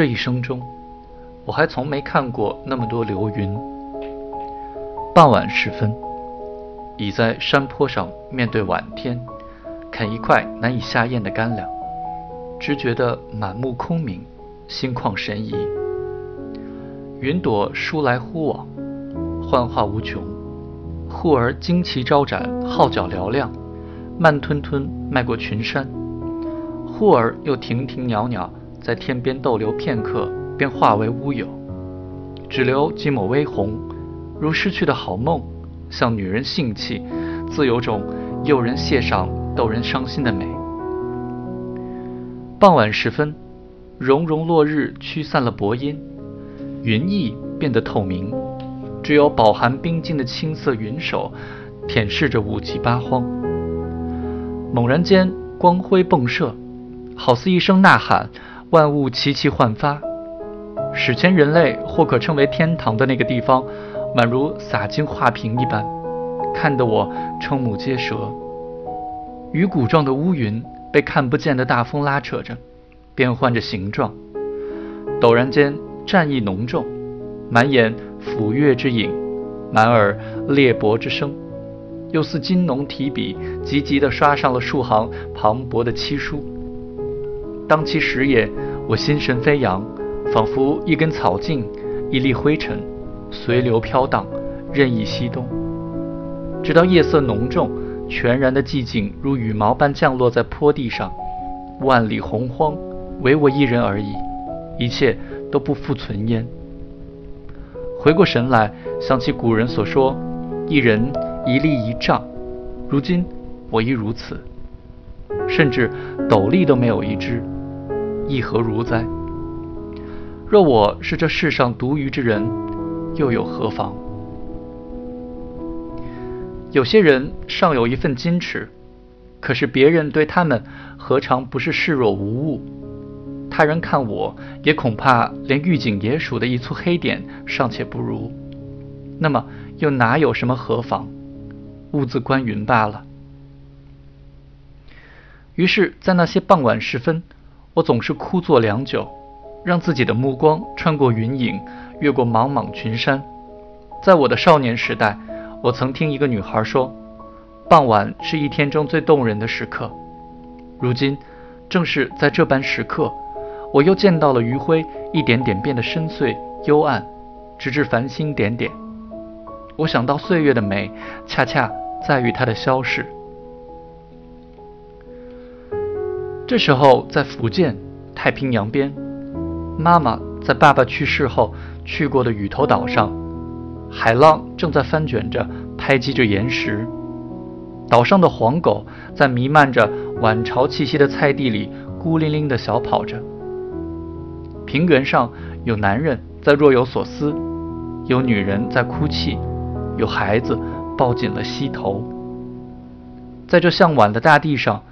这一生中，我还从没看过那么多流云。傍晚时分，倚在山坡上，面对晚天，啃一块难以下咽的干粮，只觉得满目空明，心旷神怡。云朵疏来忽往，幻化无穷，忽而旌旗招展，号角嘹亮，慢吞吞迈过群山；忽而又停停袅袅。在天边逗留片刻，便化为乌有，只留几抹微红，如失去的好梦，像女人性气，自有种诱人谢赏、逗人伤心的美。傍晚时分，融融落日驱散了薄阴，云翳变得透明，只有饱含冰晶的青色云手，舔舐着五极八荒。猛然间，光辉迸射，好似一声呐喊。万物齐齐焕发，史前人类或可称为天堂的那个地方，宛如洒金画屏一般，看得我瞠目结舌。鱼骨状的乌云被看不见的大风拉扯着，变换着形状。陡然间，战意浓重，满眼抚月之影，满耳裂帛之声，又似金龙提笔，急急地刷上了数行磅礴的七书。当其时也，我心神飞扬，仿佛一根草茎，一粒灰尘，随流飘荡，任意西东。直到夜色浓重，全然的寂静如羽毛般降落在坡地上，万里洪荒，唯我一人而已，一切都不复存焉。回过神来，想起古人所说：“一人一粒一丈。”如今我亦如此，甚至斗笠都没有一只。亦何如哉？若我是这世上独余之人，又有何妨？有些人尚有一份矜持，可是别人对他们何尝不是视若无物？他人看我，也恐怕连狱警野鼠的一簇黑点尚且不如。那么又哪有什么何妨？兀自观云罢了。于是，在那些傍晚时分。我总是枯坐良久，让自己的目光穿过云影，越过茫茫群山。在我的少年时代，我曾听一个女孩说，傍晚是一天中最动人的时刻。如今，正是在这般时刻，我又见到了余晖一点点变得深邃幽暗，直至繁星点点。我想到岁月的美，恰恰在于它的消逝。这时候，在福建太平洋边，妈妈在爸爸去世后去过的屿头岛上，海浪正在翻卷着，拍击着岩石。岛上的黄狗在弥漫着晚潮气息的菜地里孤零零地小跑着。平原上有男人在若有所思，有女人在哭泣，有孩子抱紧了溪头。在这向晚的大地上。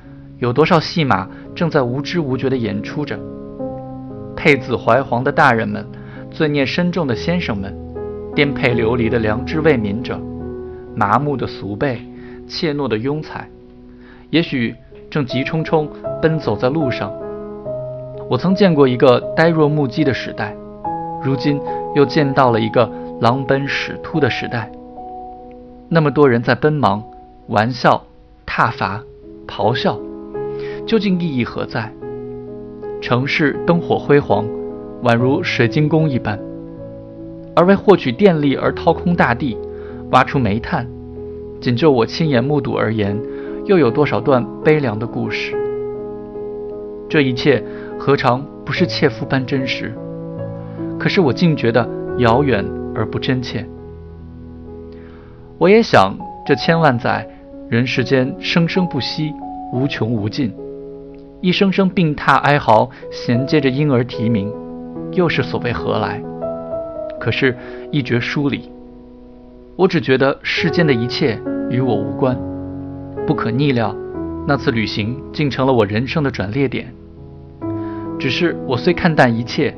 有多少戏码正在无知无觉地演出着？佩子怀黄的大人们，罪孽深重的先生们，颠沛流离的良知未泯者，麻木的俗辈，怯懦的庸才，也许正急冲冲奔走在路上。我曾见过一个呆若木鸡的时代，如今又见到了一个狼奔屎突的时代。那么多人在奔忙，玩笑、挞伐、咆哮。究竟意义何在？城市灯火辉煌，宛如水晶宫一般，而为获取电力而掏空大地，挖出煤炭。仅就我亲眼目睹而言，又有多少段悲凉的故事？这一切何尝不是切肤般真实？可是我竟觉得遥远而不真切。我也想，这千万载人世间生生不息，无穷无尽。一声声病榻哀嚎，衔接着婴儿啼鸣，又是所谓何来？可是，一绝疏离。我只觉得世间的一切与我无关。不可逆料，那次旅行竟成了我人生的转捩点。只是我虽看淡一切，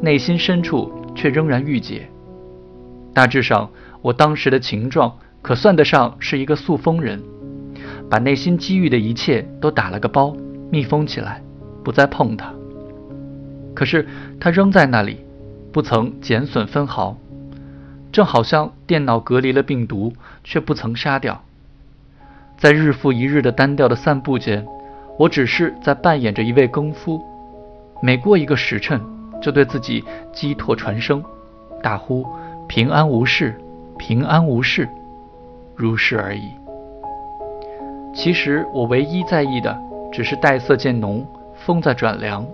内心深处却仍然郁结。大致上，我当时的情状可算得上是一个塑封人，把内心积郁的一切都打了个包。密封起来，不再碰它。可是它扔在那里，不曾减损分毫，正好像电脑隔离了病毒，却不曾杀掉。在日复一日的单调的散步间，我只是在扮演着一位更夫，每过一个时辰，就对自己击唾传声，大呼平安无事，平安无事，如是而已。其实我唯一在意的，只是黛色渐浓，风在转凉。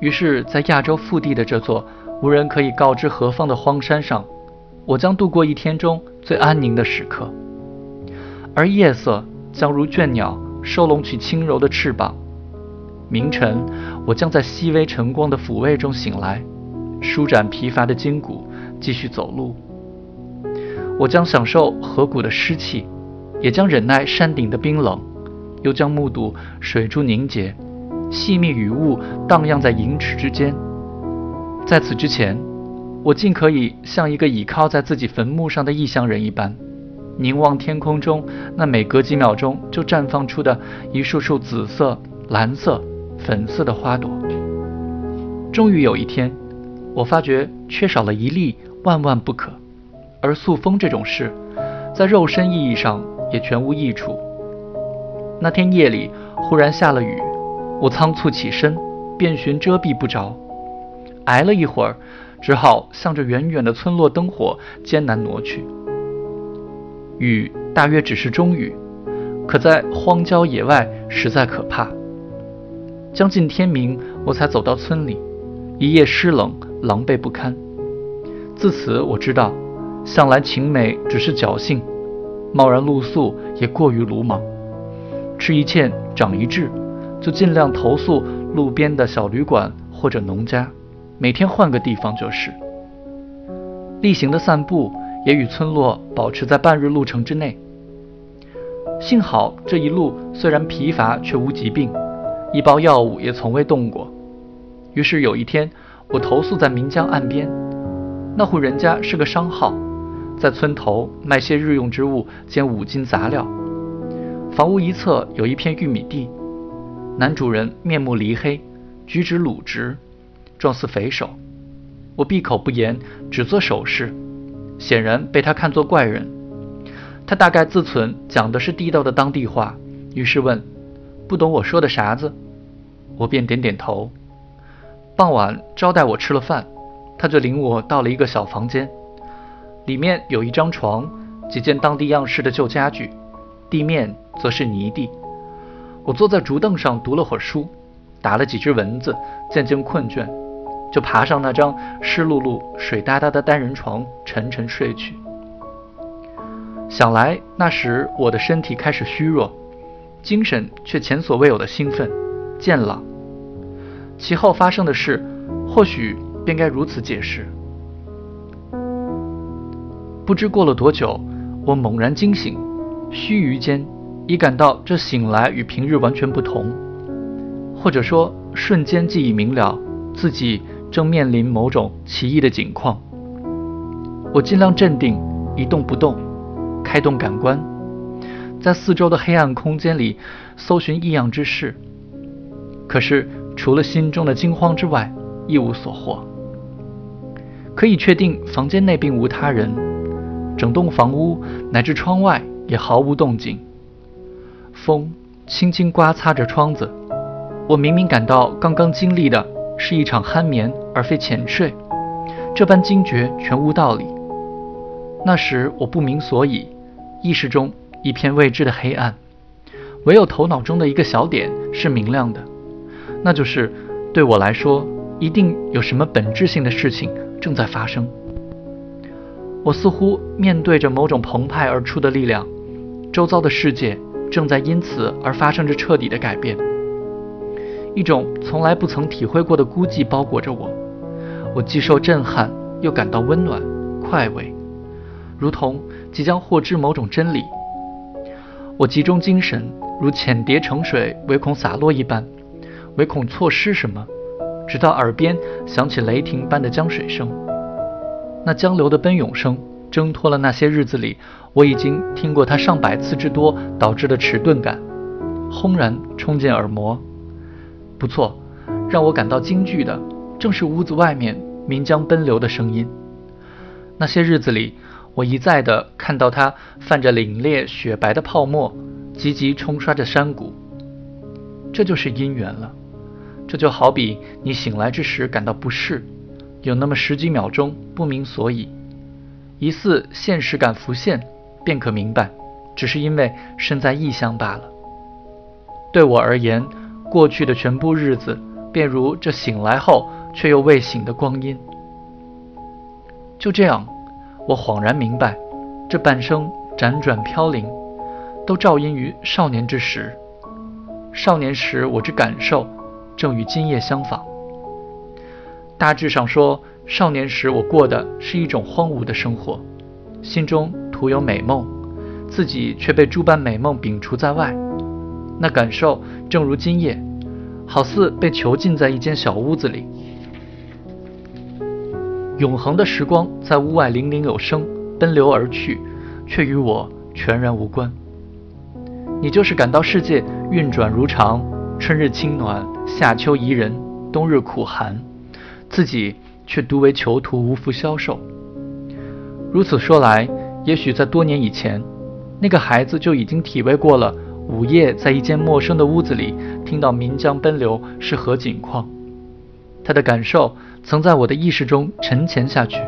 于是，在亚洲腹地的这座无人可以告知何方的荒山上，我将度过一天中最安宁的时刻。而夜色将如倦鸟收拢起轻柔的翅膀，明晨我将在细微晨光的抚慰中醒来，舒展疲乏的筋骨，继续走路。我将享受河谷的湿气，也将忍耐山顶的冰冷，又将目睹水珠凝结，细密雨雾荡漾在银池之间。在此之前，我尽可以像一个倚靠在自己坟墓上的异乡人一般。凝望天空中那每隔几秒钟就绽放出的一束束紫色、蓝色、粉色的花朵。终于有一天，我发觉缺少了一粒，万万不可。而塑封这种事，在肉身意义上也全无益处。那天夜里忽然下了雨，我仓促起身，遍寻遮蔽不着，挨了一会儿，只好向着远远的村落灯火艰难挪去。雨大约只是中雨，可在荒郊野外实在可怕。将近天明，我才走到村里，一夜湿冷，狼狈不堪。自此我知道，向来晴美只是侥幸，贸然露宿也过于鲁莽。吃一堑长一智，就尽量投宿路边的小旅馆或者农家，每天换个地方就是。例行的散步。也与村落保持在半日路程之内。幸好这一路虽然疲乏，却无疾病，一包药物也从未动过。于是有一天，我投宿在岷江岸边，那户人家是个商号，在村头卖些日用之物兼五金杂料。房屋一侧有一片玉米地，男主人面目黧黑，举止鲁直，状似匪首。我闭口不言，只做手势。显然被他看作怪人，他大概自存讲的是地道的当地话，于是问：“不懂我说的啥子？”我便点点头。傍晚招待我吃了饭，他就领我到了一个小房间，里面有一张床，几件当地样式的旧家具，地面则是泥地。我坐在竹凳上读了会儿书，打了几只蚊子，渐渐困倦。就爬上那张湿漉漉、水哒哒的单人床，沉沉睡去。想来那时我的身体开始虚弱，精神却前所未有的兴奋、健朗。其后发生的事，或许便该如此解释。不知过了多久，我猛然惊醒，须臾间已感到这醒来与平日完全不同，或者说瞬间记忆明了自己。正面临某种奇异的景况，我尽量镇定，一动不动，开动感官，在四周的黑暗空间里搜寻异样之事。可是除了心中的惊慌之外，一无所获。可以确定，房间内并无他人，整栋房屋乃至窗外也毫无动静。风轻轻刮擦着窗子，我明明感到刚刚经历的。是一场酣眠而非浅睡，这般惊觉全无道理。那时我不明所以，意识中一片未知的黑暗，唯有头脑中的一个小点是明亮的，那就是对我来说，一定有什么本质性的事情正在发生。我似乎面对着某种澎湃而出的力量，周遭的世界正在因此而发生着彻底的改变。一种从来不曾体会过的孤寂包裹着我，我既受震撼，又感到温暖、快慰，如同即将获知某种真理。我集中精神，如浅碟盛水，唯恐洒落一般，唯恐错失什么，直到耳边响起雷霆般的江水声。那江流的奔涌声，挣脱了那些日子里我已经听过它上百次之多导致的迟钝感，轰然冲进耳膜。不错，让我感到惊惧的正是屋子外面岷江奔流的声音。那些日子里，我一再的看到它泛着凛冽雪白的泡沫，急急冲刷着山谷。这就是姻缘了。这就好比你醒来之时感到不适，有那么十几秒钟不明所以，疑似现实感浮现，便可明白，只是因为身在异乡罢了。对我而言，过去的全部日子，便如这醒来后却又未醒的光阴。就这样，我恍然明白，这半生辗转飘零，都照因于少年之时。少年时我之感受。正与今夜相仿。大致上说，少年时我过的是一种荒芜的生活，心中徒有美梦，自己却被诸般美梦摒除在外。那感受正如今夜，好似被囚禁在一间小屋子里，永恒的时光在屋外泠泠有声，奔流而去，却与我全然无关。你就是感到世界运转如常，春日清暖。夏秋宜人，冬日苦寒，自己却独为囚徒，无福消受。如此说来，也许在多年以前，那个孩子就已经体味过了午夜在一间陌生的屋子里听到岷江奔流是何景况。他的感受曾在我的意识中沉潜下去，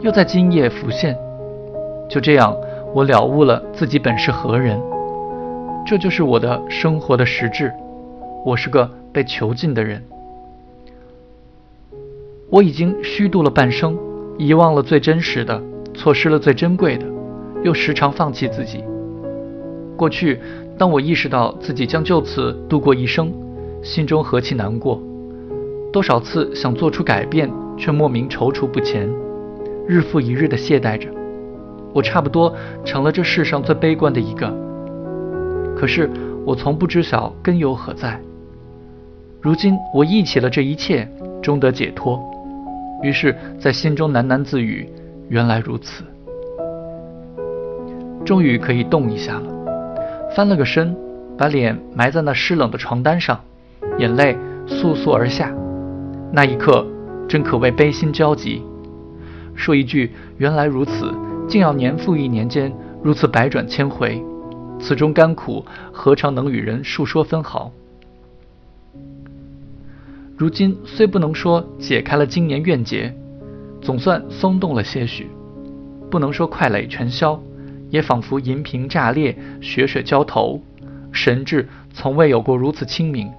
又在今夜浮现。就这样，我了悟了自己本是何人。这就是我的生活的实质。我是个。被囚禁的人，我已经虚度了半生，遗忘了最真实的，错失了最珍贵的，又时常放弃自己。过去，当我意识到自己将就此度过一生，心中何其难过！多少次想做出改变，却莫名踌躇不前，日复一日的懈怠着。我差不多成了这世上最悲观的一个。可是，我从不知晓根由何在。如今我忆起了这一切，终得解脱。于是，在心中喃喃自语：“原来如此。”终于可以动一下了。翻了个身，把脸埋在那湿冷的床单上，眼泪簌簌而下。那一刻，真可谓悲心交集。说一句“原来如此”，竟要年复一年间如此百转千回，此中甘苦，何尝能与人述说分毫？如今虽不能说解开了今年怨结，总算松动了些许；不能说快垒全消，也仿佛银瓶炸裂，血水浇头，神志从未有过如此清明。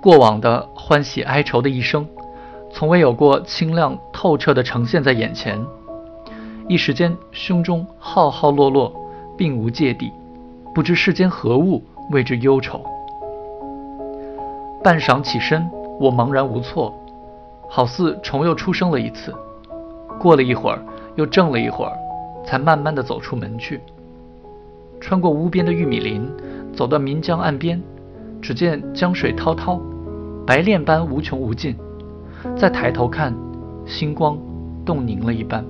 过往的欢喜哀愁的一生，从未有过清亮透彻的呈现在眼前。一时间，胸中浩浩落落，并无芥蒂，不知世间何物为之忧愁。半晌起身。我茫然无措，好似重又出生了一次。过了一会儿，又怔了一会儿，才慢慢的走出门去。穿过屋边的玉米林，走到岷江岸边，只见江水滔滔，白练般无穷无尽。再抬头看，星光冻凝了一般。